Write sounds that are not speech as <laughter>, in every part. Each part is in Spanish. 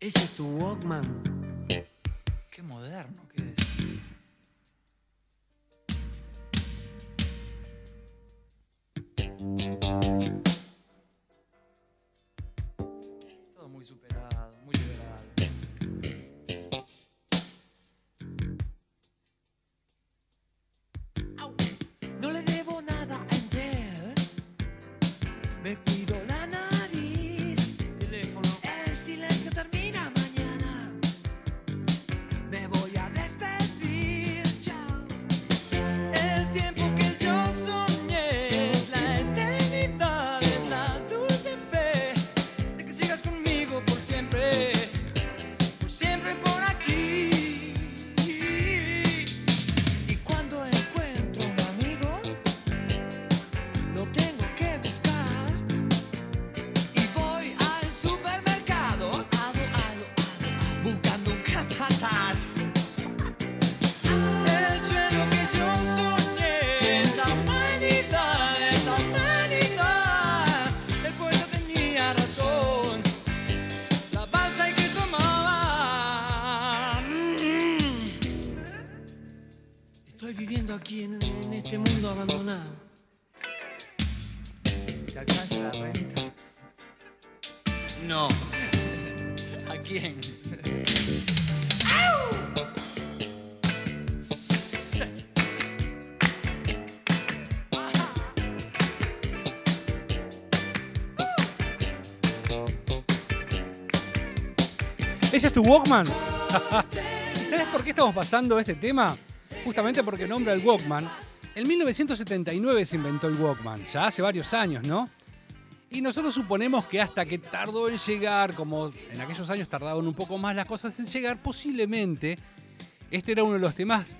Ese es tu Walkman. Qué moderno que es. En, este mundo abandonado. ¿Te alcanza la renta? No. <laughs> ¿A quién? ¿Ese es tu Walkman? <laughs> ¿Y sabes por qué estamos pasando este tema? Justamente porque nombra el Walkman. En 1979 se inventó el Walkman, ya hace varios años, ¿no? Y nosotros suponemos que hasta que tardó en llegar, como en aquellos años tardaban un poco más las cosas en llegar, posiblemente este era uno de los temas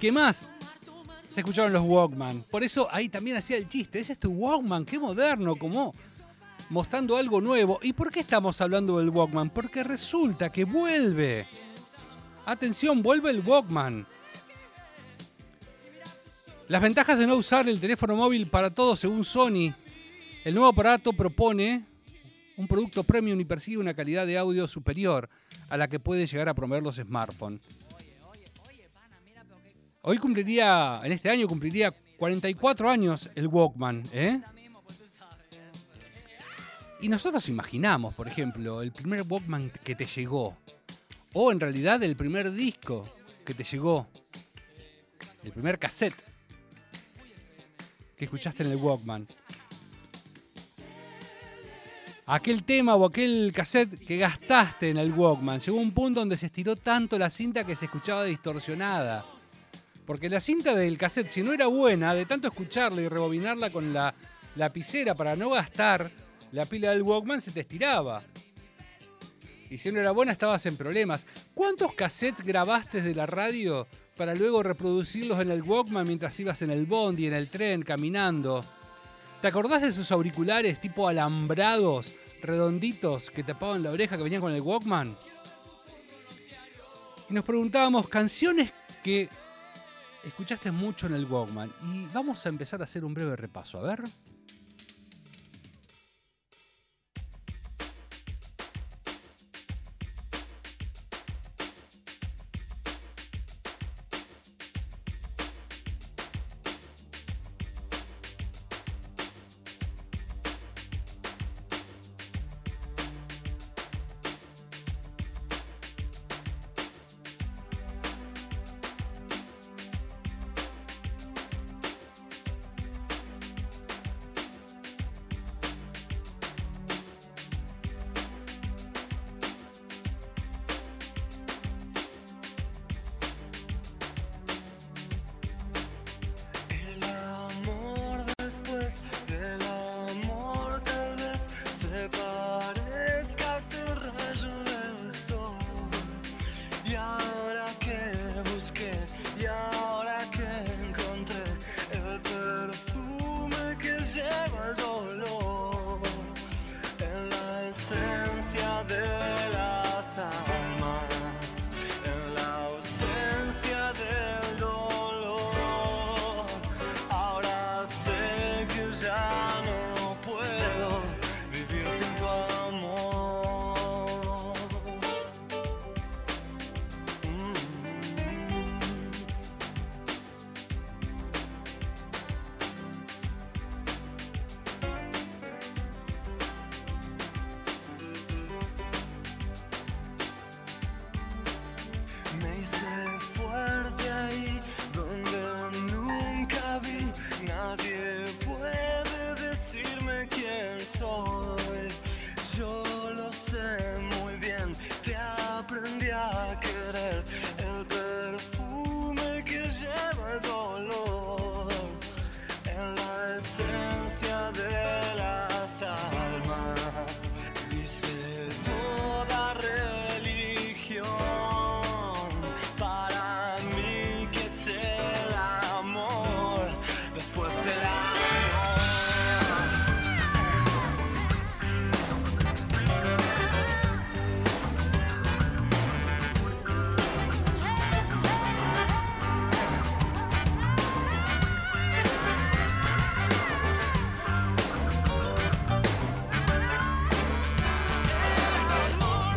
que más se escucharon los Walkman. Por eso ahí también hacía el chiste, es tu Walkman, qué moderno, como mostrando algo nuevo. ¿Y por qué estamos hablando del Walkman? Porque resulta que vuelve. Atención, vuelve el Walkman. Las ventajas de no usar el teléfono móvil para todos según Sony. El nuevo aparato propone un producto premium y persigue una calidad de audio superior a la que puede llegar a promover los smartphones. Hoy cumpliría, en este año cumpliría 44 años el Walkman, ¿eh? Y nosotros imaginamos, por ejemplo, el primer Walkman que te llegó. O en realidad el primer disco que te llegó. El primer cassette que escuchaste en el Walkman. Aquel tema o aquel cassette que gastaste en el Walkman. Llegó un punto donde se estiró tanto la cinta que se escuchaba distorsionada. Porque la cinta del cassette, si no era buena, de tanto escucharla y rebobinarla con la lapicera para no gastar la pila del Walkman, se te estiraba. Y si no era buena, estabas en problemas. ¿Cuántos cassettes grabaste de la radio para luego reproducirlos en el Walkman mientras ibas en el bondi, en el tren, caminando? ¿Te acordás de esos auriculares tipo alambrados, redonditos, que tapaban la oreja que venían con el Walkman? Y nos preguntábamos canciones que escuchaste mucho en el Walkman. Y vamos a empezar a hacer un breve repaso. A ver.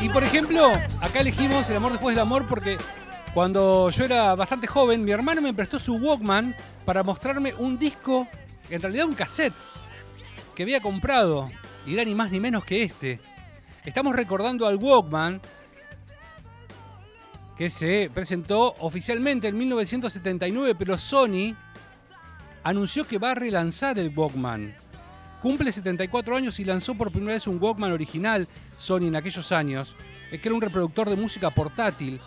Y por ejemplo, acá elegimos El amor después del amor porque cuando yo era bastante joven, mi hermano me prestó su Walkman para mostrarme un disco, en realidad un cassette, que había comprado. Y era ni más ni menos que este. Estamos recordando al Walkman que se presentó oficialmente en 1979, pero Sony anunció que va a relanzar el Walkman. Cumple 74 años y lanzó por primera vez un Walkman original, Sony en aquellos años, eh, que era un reproductor de música portátil,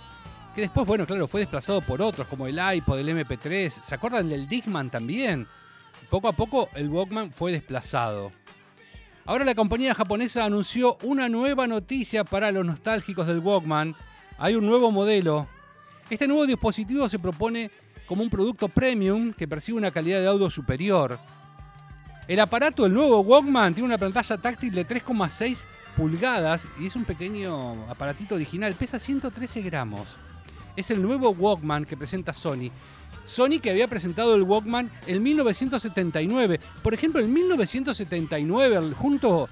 que después, bueno, claro, fue desplazado por otros, como el iPod, el MP3. ¿Se acuerdan del Digman también? Poco a poco el Walkman fue desplazado. Ahora la compañía japonesa anunció una nueva noticia para los nostálgicos del Walkman. Hay un nuevo modelo. Este nuevo dispositivo se propone como un producto premium que percibe una calidad de audio superior. El aparato, el nuevo Walkman, tiene una pantalla táctil de 3,6 pulgadas y es un pequeño aparatito original. Pesa 113 gramos. Es el nuevo Walkman que presenta Sony. Sony que había presentado el Walkman en 1979. Por ejemplo, en 1979, junto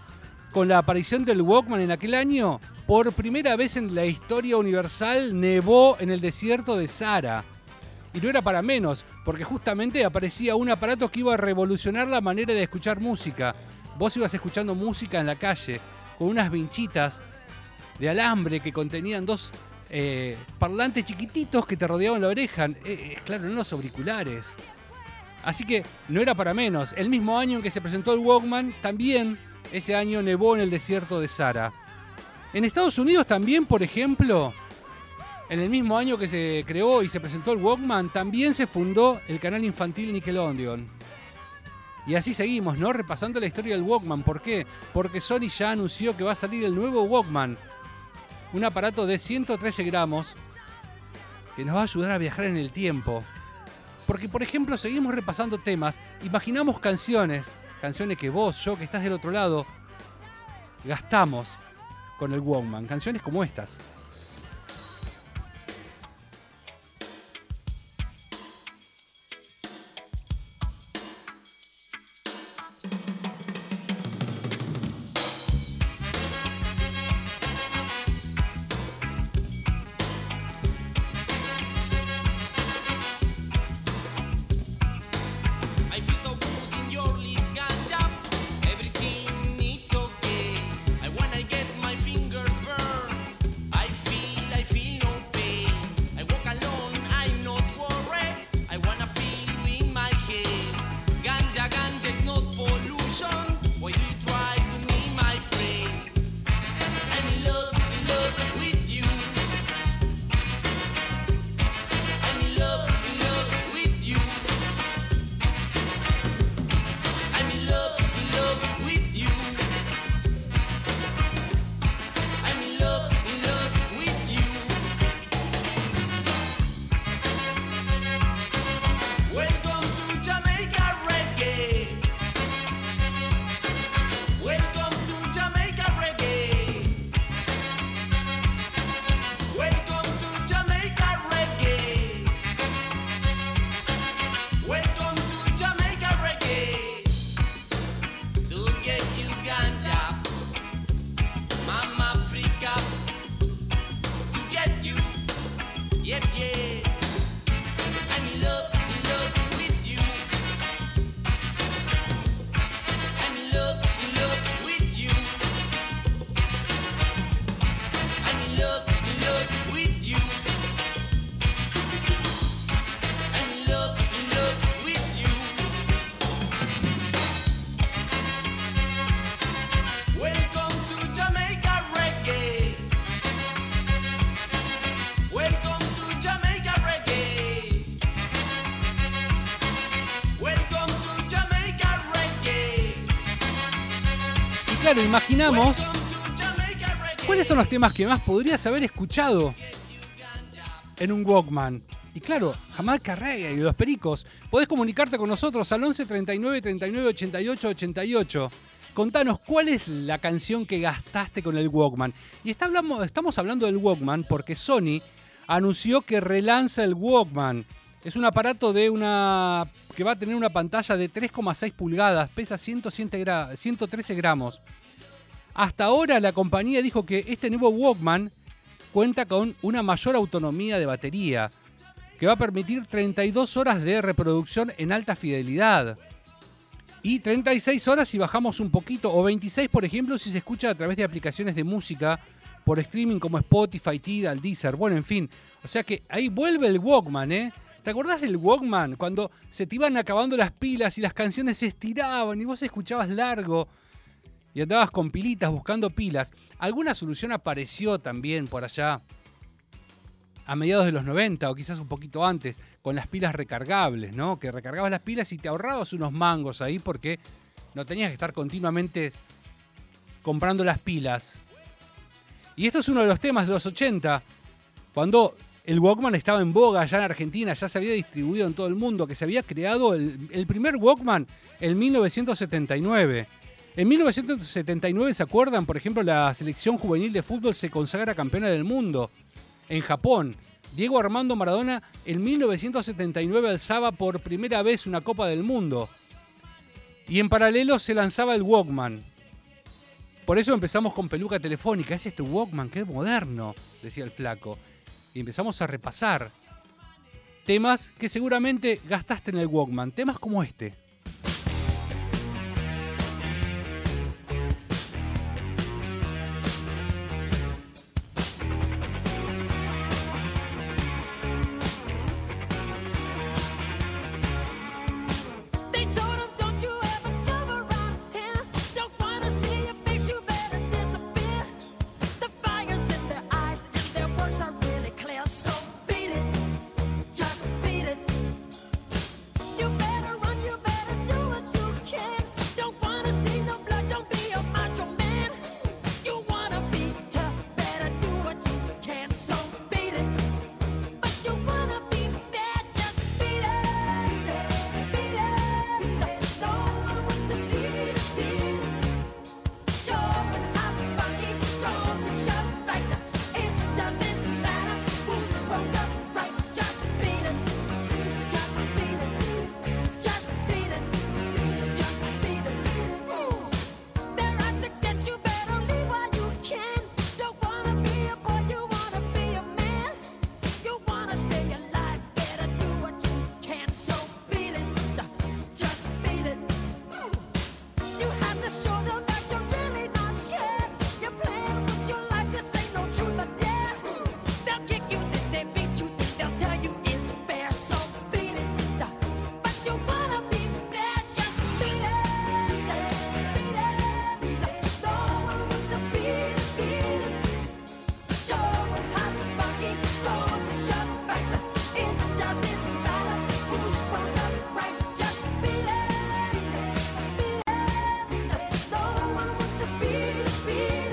con la aparición del Walkman en aquel año, por primera vez en la historia universal nevó en el desierto de Sahara. Y no era para menos, porque justamente aparecía un aparato que iba a revolucionar la manera de escuchar música. Vos ibas escuchando música en la calle, con unas vinchitas de alambre que contenían dos eh, parlantes chiquititos que te rodeaban la oreja. Eh, eh, claro, no los auriculares. Así que no era para menos. El mismo año en que se presentó el Walkman, también ese año nevó en el desierto de Sahara. En Estados Unidos también, por ejemplo, en el mismo año que se creó y se presentó el Walkman, también se fundó el canal infantil Nickelodeon. Y así seguimos, ¿no? Repasando la historia del Walkman. ¿Por qué? Porque Sony ya anunció que va a salir el nuevo Walkman. Un aparato de 113 gramos que nos va a ayudar a viajar en el tiempo. Porque, por ejemplo, seguimos repasando temas, imaginamos canciones, canciones que vos, yo que estás del otro lado, gastamos con el Walkman. Canciones como estas. Claro, imaginamos cuáles son los temas que más podrías haber escuchado en un Walkman. Y claro, Jamaica Reggae y los Pericos. Podés comunicarte con nosotros al 11 39 39 88 88. Contanos cuál es la canción que gastaste con el Walkman. Y estamos hablando del Walkman porque Sony anunció que relanza el Walkman. Es un aparato de una que va a tener una pantalla de 3,6 pulgadas, pesa 107 gra- 113 gramos. Hasta ahora la compañía dijo que este nuevo Walkman cuenta con una mayor autonomía de batería, que va a permitir 32 horas de reproducción en alta fidelidad. Y 36 horas si bajamos un poquito, o 26 por ejemplo si se escucha a través de aplicaciones de música por streaming como Spotify, Tidal, Deezer, bueno, en fin. O sea que ahí vuelve el Walkman, ¿eh? ¿Te acordás del Walkman? Cuando se te iban acabando las pilas y las canciones se estiraban y vos escuchabas largo y andabas con pilitas buscando pilas. Alguna solución apareció también por allá a mediados de los 90 o quizás un poquito antes con las pilas recargables, ¿no? Que recargabas las pilas y te ahorrabas unos mangos ahí porque no tenías que estar continuamente comprando las pilas. Y esto es uno de los temas de los 80, cuando el Walkman estaba en boga allá en Argentina, ya se había distribuido en todo el mundo, que se había creado el, el primer Walkman en 1979. En 1979, ¿se acuerdan? Por ejemplo, la selección juvenil de fútbol se consagra campeona del mundo en Japón. Diego Armando Maradona en 1979 alzaba por primera vez una Copa del Mundo. Y en paralelo se lanzaba el Walkman. Por eso empezamos con peluca telefónica. Es este Walkman, qué moderno, decía el flaco. Y empezamos a repasar temas que seguramente gastaste en el Walkman. Temas como este.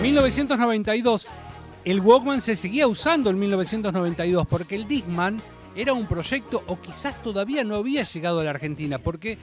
1992. El Walkman se seguía usando en 1992 porque el Discman era un proyecto o quizás todavía no había llegado a la Argentina porque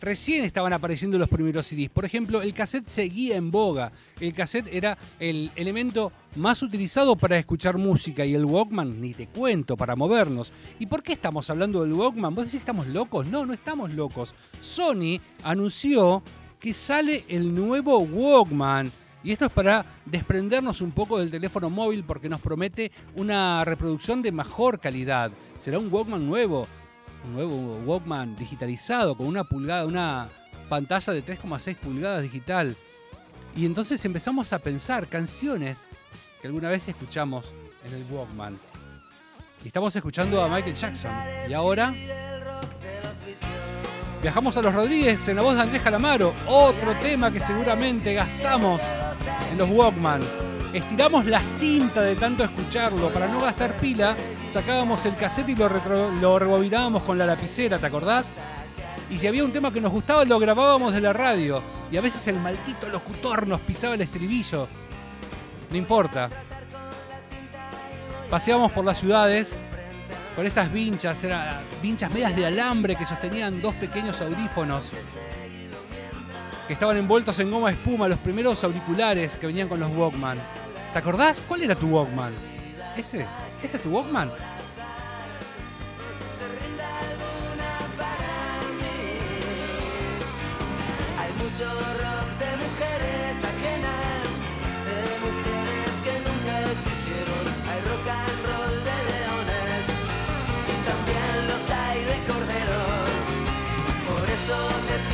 recién estaban apareciendo los primeros CDs. Por ejemplo, el cassette seguía en boga. El cassette era el elemento más utilizado para escuchar música y el Walkman, ni te cuento, para movernos. ¿Y por qué estamos hablando del Walkman? ¿Vos decís estamos locos? No, no estamos locos. Sony anunció que sale el nuevo Walkman. Y esto es para desprendernos un poco del teléfono móvil porque nos promete una reproducción de mejor calidad. Será un Walkman nuevo, un nuevo Walkman digitalizado con una pulgada, una pantalla de 3,6 pulgadas digital. Y entonces empezamos a pensar canciones que alguna vez escuchamos en el Walkman. Y estamos escuchando a Michael Jackson. Y ahora viajamos a los Rodríguez en la voz de Andrés Calamaro. Otro tema que seguramente gastamos en los Walkman. Estiramos la cinta de tanto escucharlo. Para no gastar pila, sacábamos el cassette y lo, rebobinábamos con la lapicera, ¿te acordás? Y si había un tema que nos gustaba, lo grabábamos de la radio. Y a veces el maldito locutor nos pisaba el estribillo. No importa. Paseábamos por las ciudades con esas vinchas, eran vinchas medias de alambre que sostenían dos pequeños audífonos que estaban envueltos en goma de espuma, los primeros auriculares que venían con los Walkman. ¿Te acordás? ¿Cuál era tu Walkman? ¿Ese? ¿Ese es tu Walkman? mucho rock de mujeres ajenas, de mujeres que nunca existieron. Hay rock and roll de Por eso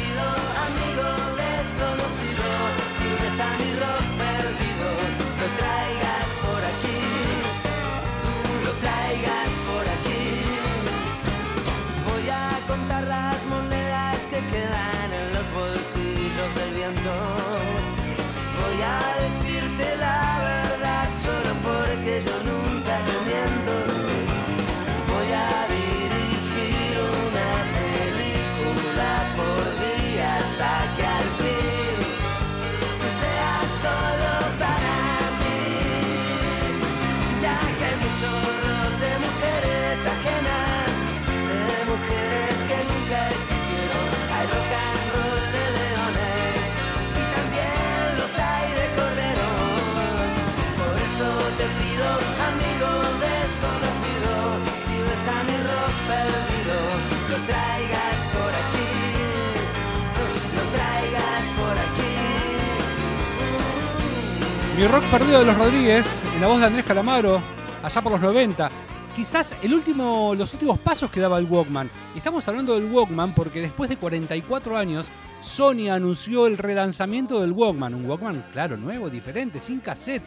Mi rock perdido de los Rodríguez, en la voz de Andrés Calamaro, allá por los 90. Quizás el último, los últimos pasos que daba el Walkman. Estamos hablando del Walkman porque después de 44 años, Sony anunció el relanzamiento del Walkman. Un Walkman, claro, nuevo, diferente, sin cassette.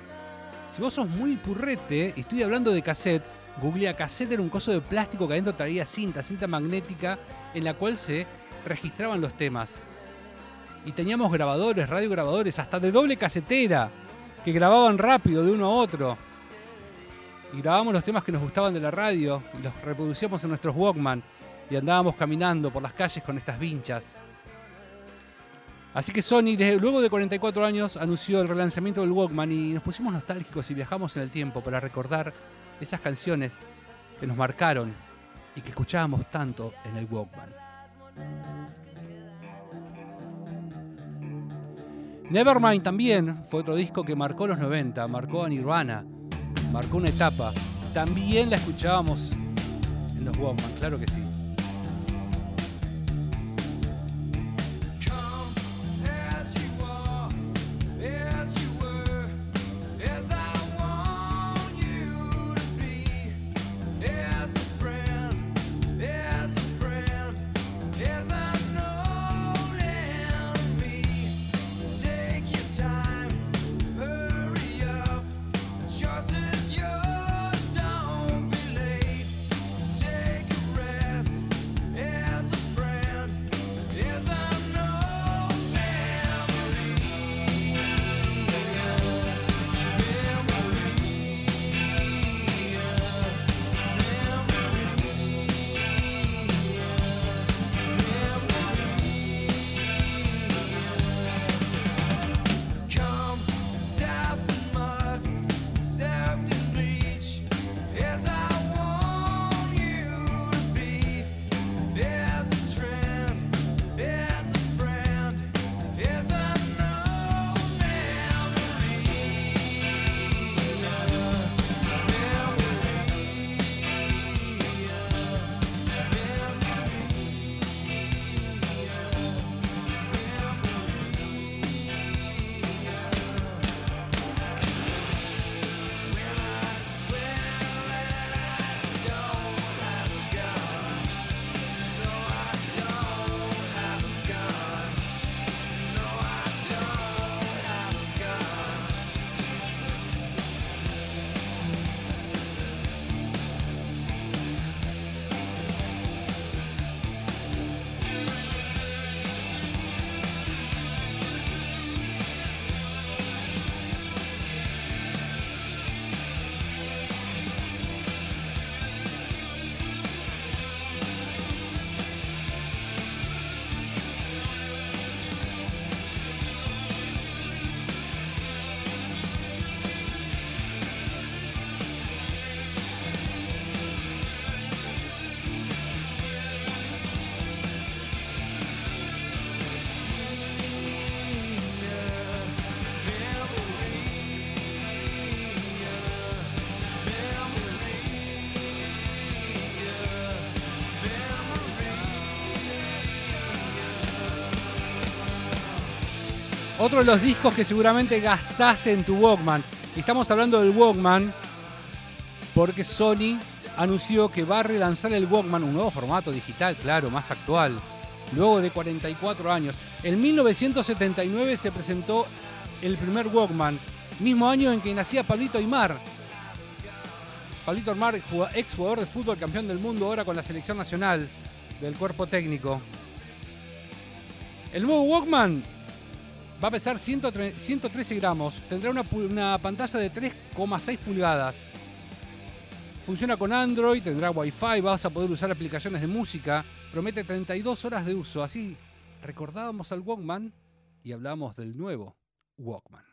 Si vos sos muy purrete, y estoy hablando de cassette, googlea cassette era un coso de plástico que adentro traía cinta, cinta magnética, en la cual se registraban los temas. Y teníamos grabadores, radiograbadores, hasta de doble casetera, que grababan rápido de uno a otro. Y grabábamos los temas que nos gustaban de la radio, y los reproducíamos en nuestros Walkman, y andábamos caminando por las calles con estas vinchas. Así que Sony, desde- luego de 44 años, anunció el relanzamiento del Walkman y nos pusimos nostálgicos y viajamos en el tiempo para recordar esas canciones que nos marcaron y que escuchábamos tanto en el Walkman. Nevermind también fue otro disco que marcó los 90, marcó a Nirvana, marcó una etapa. También la escuchábamos en los Walkman, claro que sí. Otro de los discos que seguramente gastaste en tu Walkman. Y estamos hablando del Walkman porque Sony anunció que va a relanzar el Walkman, un nuevo formato digital, claro, más actual, luego de 44 años. En 1979 se presentó el primer Walkman, mismo año en que nacía Pablito Aymar. Pablito Aymar, ex jugador de fútbol, campeón del mundo ahora con la selección nacional del cuerpo técnico. El nuevo Walkman va a pesar 103 113 gramos, tendrá una, una pantalla de 3,6 pulgadas. Funciona con Android, tendrá Wi-Fi, vas a poder usar aplicaciones de música. Promete 32 horas de uso. Así recordábamos al Walkman y hablamos del nuevo Walkman.